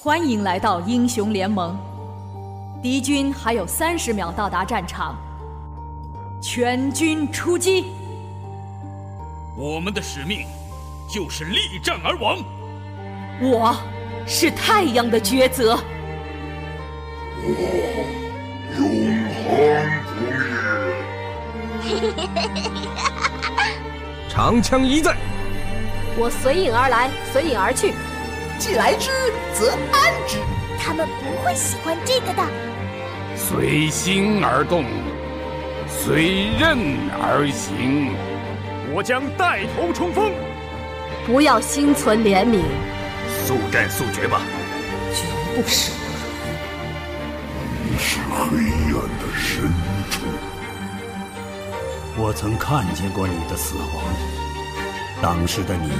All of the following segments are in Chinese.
欢迎来到英雄联盟。敌军还有三十秒到达战场，全军出击！我们的使命就是力战而亡。我是太阳的抉择。我永恒不灭。长枪一在。我随影而来，随影而去。既来之，则安之。他们不会喜欢这个的。随心而动，随任而行。我将带头冲锋。不要心存怜悯，速战速决吧。绝不舍。你是黑暗的深处。我曾看见过你的死亡，当时的你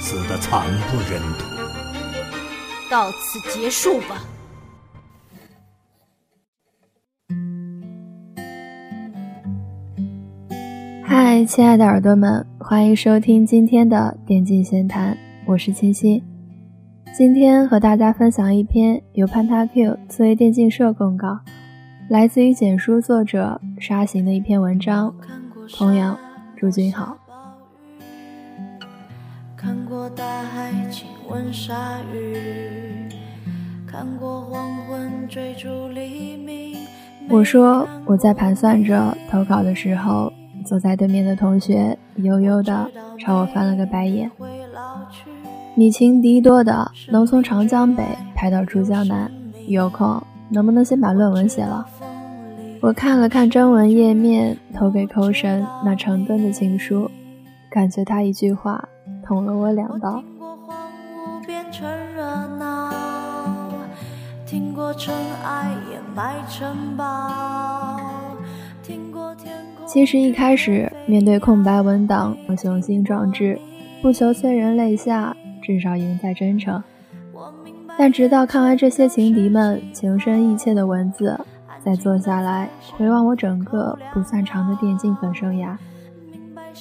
死的惨不忍睹。到此结束吧。嗨，亲爱的耳朵们，欢迎收听今天的电竞闲谈，我是清新。今天和大家分享一篇由潘塔 Q 刺猬电竞社公告，来自于简书作者沙行的一篇文章。同样，祝君好。看过大海亲吻鲨鱼，看过黄昏追逐黎明。我说我在盘算着投稿的时候。坐在对面的同学悠悠地朝我翻了个白眼。你情敌多的能从长江北排到珠江南，有空能不能先把论文写了？我看了看征文页面，投给寇神那成吨的情书，感觉他一句话捅了我两刀。其实一开始面对空白文档，我雄心壮志，不求催人泪下，至少赢在真诚。但直到看完这些情敌们情深意切的文字，再坐下来回望我整个不算长的电竞粉生涯，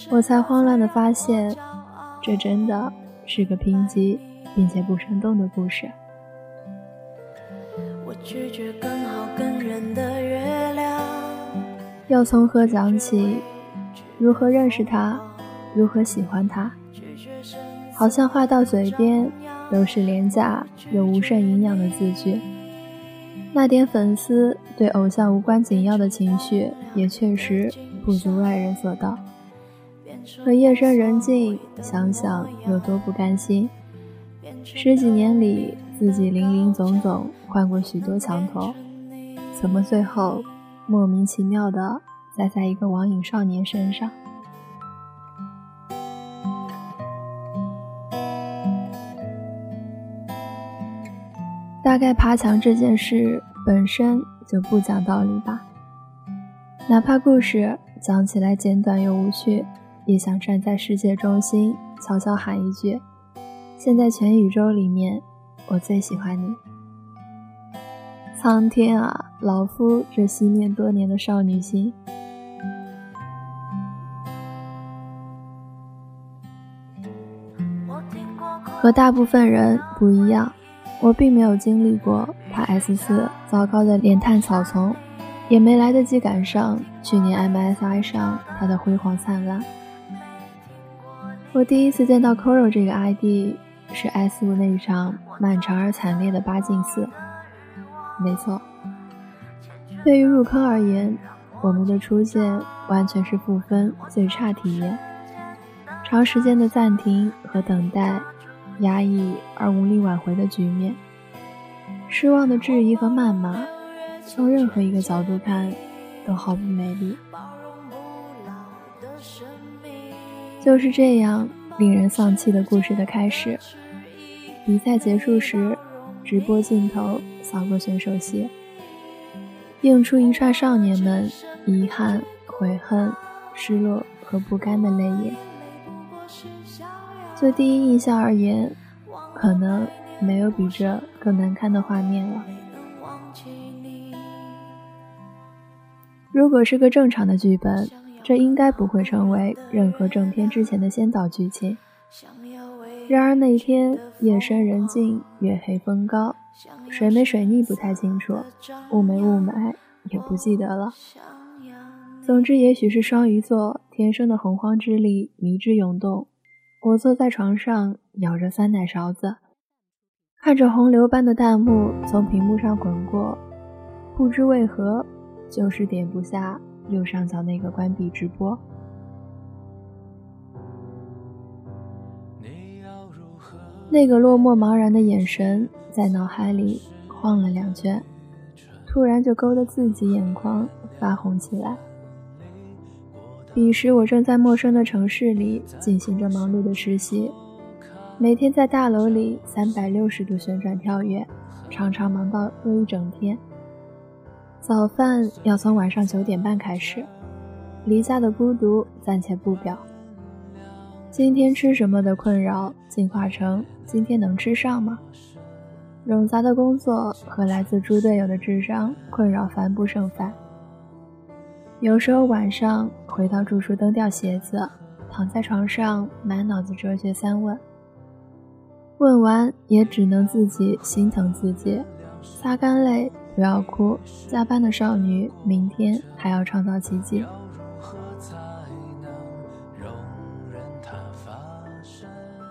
我才慌乱地发现，这真的是个贫瘠并且不生动的故事。我拒绝更好更圆的月亮。要从何讲起？如何认识他？如何喜欢他？好像话到嘴边都是廉价又无甚营养的字句。那点粉丝对偶像无关紧要的情绪，也确实不足外人所道。可夜深人静，想想有多不甘心。十几年里，自己林林总总换过许多墙头，怎么最后？莫名其妙的栽在一个网瘾少年身上。大概爬墙这件事本身就不讲道理吧。哪怕故事讲起来简短又无趣，也想站在世界中心悄悄喊一句：“现在全宇宙里面，我最喜欢你。”苍天啊！老夫这熄灭多年的少女心，和大部分人不一样。我并没有经历过他 S 四糟糕的连探草丛，也没来得及赶上去年 MSI 上他的辉煌灿烂。我第一次见到 Coro 这个 ID 是 S 五那一场漫长而惨烈的八进四，没错。对于入坑而言，我们的出现完全是负分最差体验。长时间的暂停和等待，压抑而无力挽回的局面，失望的质疑和谩骂，从任何一个角度看都毫不美丽。就是这样令人丧气的故事的开始。比赛结束时，直播镜头扫过选手席。映出一串少年们遗憾、悔恨、失落和不甘的泪眼。就第一印象而言，可能没有比这更难看的画面了。如果是个正常的剧本，这应该不会成为任何正片之前的先导剧情。然而那天夜深人静，月黑风高，水没水逆不太清楚，雾没雾霾也不记得了。总之，也许是双鱼座天生的洪荒之力迷之涌动。我坐在床上，咬着酸奶勺子，看着洪流般的弹幕从屏幕上滚过，不知为何，就是点不下右上角那个关闭直播。那个落寞茫然的眼神在脑海里晃了两圈，突然就勾得自己眼眶发红起来。彼时我正在陌生的城市里进行着忙碌的实习，每天在大楼里三百六十度旋转跳跃，常常忙到饿一整天。早饭要从晚上九点半开始，离家的孤独暂且不表。今天吃什么的困扰进化成今天能吃上吗？冗杂的工作和来自猪队友的智商困扰烦不胜烦。有时候晚上回到住处蹬掉鞋子，躺在床上满脑子哲学三问。问完也只能自己心疼自己，擦干泪，不要哭。加班的少女，明天还要创造奇迹。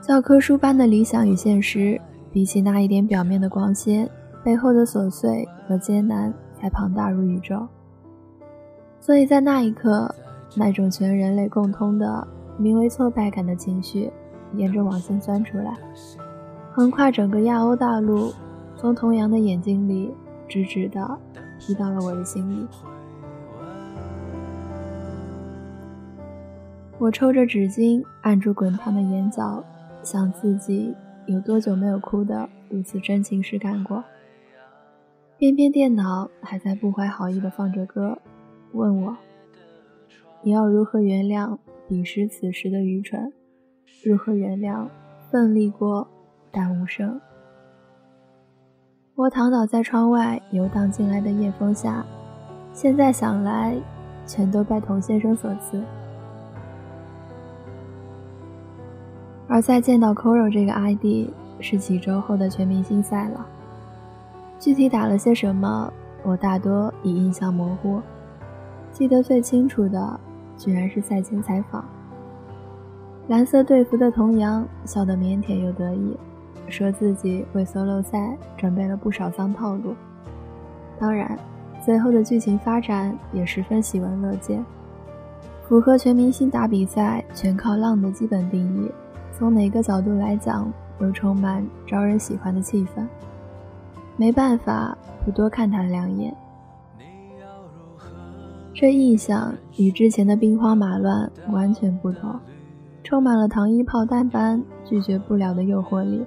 教科书般的理想与现实，比起那一点表面的光鲜，背后的琐碎和艰难才庞大如宇宙。所以在那一刻，那种全人类共通的名为挫败感的情绪，沿着网线钻出来，横跨整个亚欧大陆，从童扬的眼睛里直直的踢到了我的心里。我抽着纸巾，按住滚烫的眼角。想自己有多久没有哭的如此真情实感过？偏偏电脑还在不怀好意的放着歌，问我：你要如何原谅彼时此时的愚蠢？如何原谅奋力过但无声？我躺倒在窗外游荡进来的夜风下，现在想来，全都拜童先生所赐。而再见到 Coro 这个 ID 是几周后的全明星赛了，具体打了些什么，我大多已印象模糊。记得最清楚的，居然是赛前采访。蓝色队服的童扬笑得腼腆又得意，说自己为 solo 赛准备了不少脏套路。当然，最后的剧情发展也十分喜闻乐见，符合全明星打比赛全靠浪的基本定义。从哪个角度来讲，都充满招人喜欢的气氛。没办法不多看他两眼。这印象与之前的兵荒马乱完全不同，充满了糖衣炮弹般拒绝不了的诱惑力。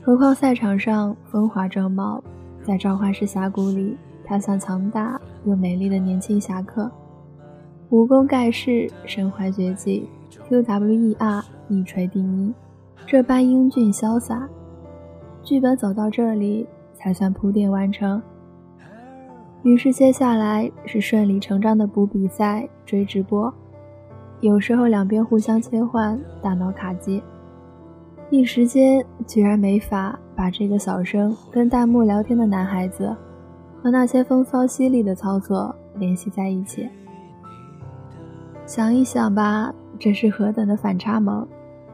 何况赛场上风华正茂，在召唤师峡谷里，他像强大又美丽的年轻侠客，武功盖世，身怀绝技。QWER 一锤定音，这般英俊潇洒，剧本走到这里才算铺垫完成。于是接下来是顺理成章的补比赛、追直播，有时候两边互相切换，大脑卡机，一时间居然没法把这个小声跟弹幕聊天的男孩子和那些风骚犀利的操作联系在一起。想一想吧。这是何等的反差萌！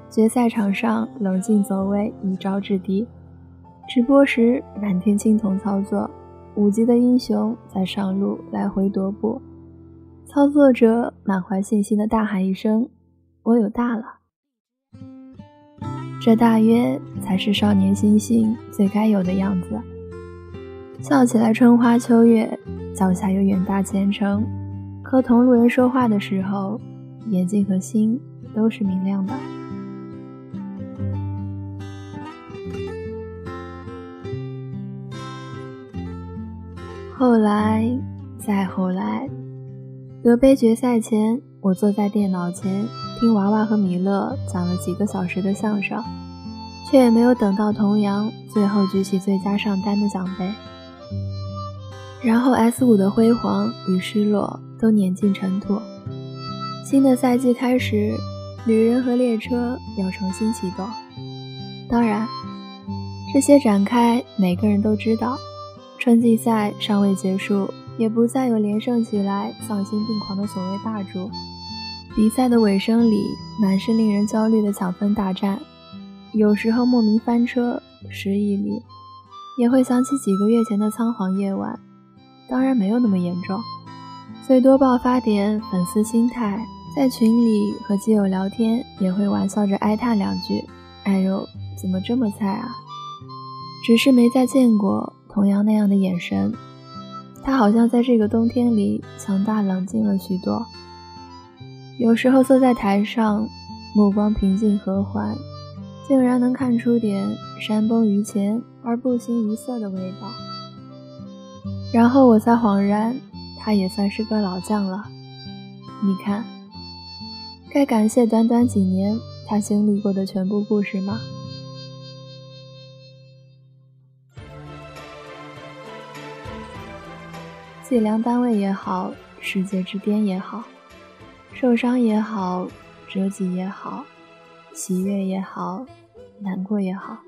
决赛场上冷静走位，一招制敌；直播时满天青铜操作，五级的英雄在上路来回踱步，操作者满怀信心的大喊一声：“我有大了！”这大约才是少年心性最该有的样子。笑起来春花秋月，脚下有远大前程。和同路人说话的时候。眼睛和心都是明亮的。后来，再后来，德杯决赛前，我坐在电脑前听娃娃和米勒讲了几个小时的相声，却也没有等到童扬最后举起最佳上单的奖杯。然后 S 五的辉煌与失落都碾进尘土。新的赛季开始，旅人和列车要重新启动。当然，这些展开每个人都知道。春季赛尚未结束，也不再有连胜起来丧心病狂的所谓霸主。比赛的尾声里，满是令人焦虑的抢分大战。有时候莫名翻车，失意里也会想起几个月前的仓皇夜晚。当然没有那么严重，最多爆发点粉丝心态，在群里和基友聊天也会玩笑着哀叹两句：“哎呦，怎么这么菜啊？”只是没再见过。同样那样的眼神，他好像在这个冬天里强大冷静了许多。有时候坐在台上，目光平静和缓，竟然能看出点山崩于前而不形于色的味道。然后我才恍然，他也算是个老将了。你看，该感谢短短几年他经历过的全部故事吗？计量单位也好，世界之巅也好，受伤也好，折戟也好，喜悦也好，难过也好。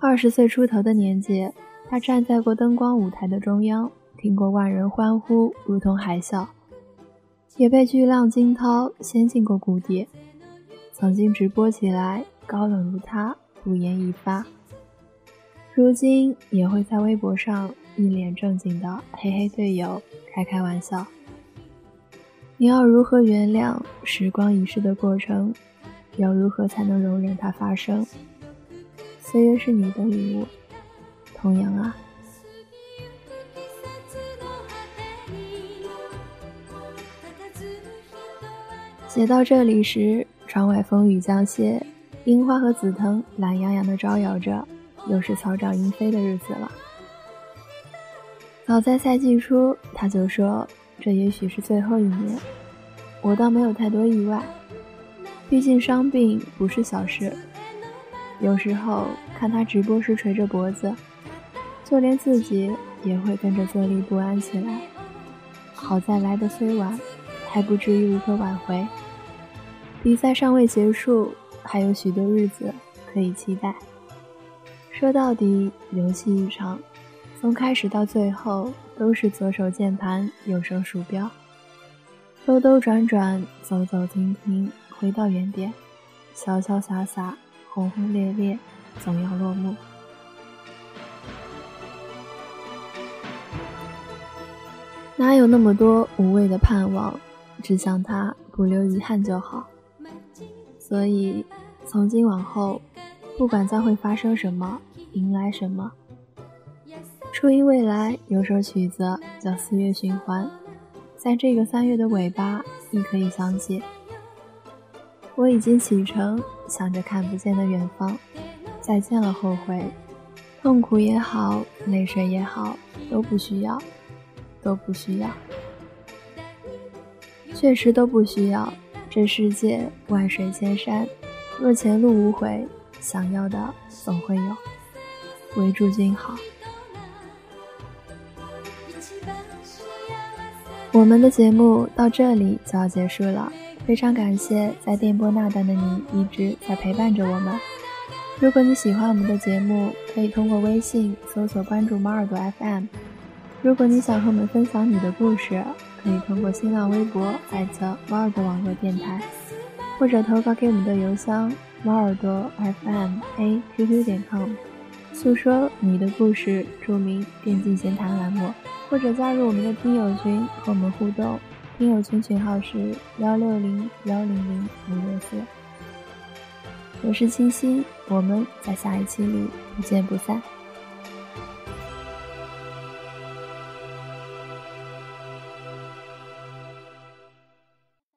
二十岁出头的年纪，他站在过灯光舞台的中央，听过万人欢呼如同海啸，也被巨浪惊涛掀进过谷底。曾经直播起来高冷如他，不言一发，如今也会在微博上。一脸正经的嘿嘿队友，开开玩笑。你要如何原谅时光遗逝的过程？要如何才能容忍它发生？岁月是你的礼物，同样啊。写到这里时，窗外风雨将歇，樱花和紫藤懒洋洋地招摇着，又是草长莺飞的日子了。早在赛季初，他就说这也许是最后一年。我倒没有太多意外，毕竟伤病不是小事。有时候看他直播时垂着脖子，就连自己也会跟着坐立不安起来。好在来的虽晚，还不至于无可挽回。比赛尚未结束，还有许多日子可以期待。说到底，游戏一场。从开始到最后，都是左手键盘，右手鼠标，兜兜转转，走走停停，回到原点，潇潇洒洒，轰轰烈烈，总要落幕。哪有那么多无谓的盼望？只想他不留遗憾就好。所以，从今往后，不管将会发生什么，迎来什么。初音未来有首曲子叫《四月循环》，在这个三月的尾巴，你可以想起。我已经启程，向着看不见的远方。再见了，后悔，痛苦也好，泪水也好，都不需要，都不需要，确实都不需要。这世界万水千山，若前路无悔，想要的总会有。唯祝君好。我们的节目到这里就要结束了，非常感谢在电波那端的你一直在陪伴着我们。如果你喜欢我们的节目，可以通过微信搜索关注猫耳朵 FM。如果你想和我们分享你的故事，可以通过新浪微博艾特猫耳朵网络电台，或者投稿给我们的邮箱猫耳朵 FM a qq 点 com，诉说你的故事，著名电竞闲谈栏目。或者加入我们的听友群和我们互动，听友群群号是幺六零幺零零五六四。我是清新，我们在下一期里不见不散。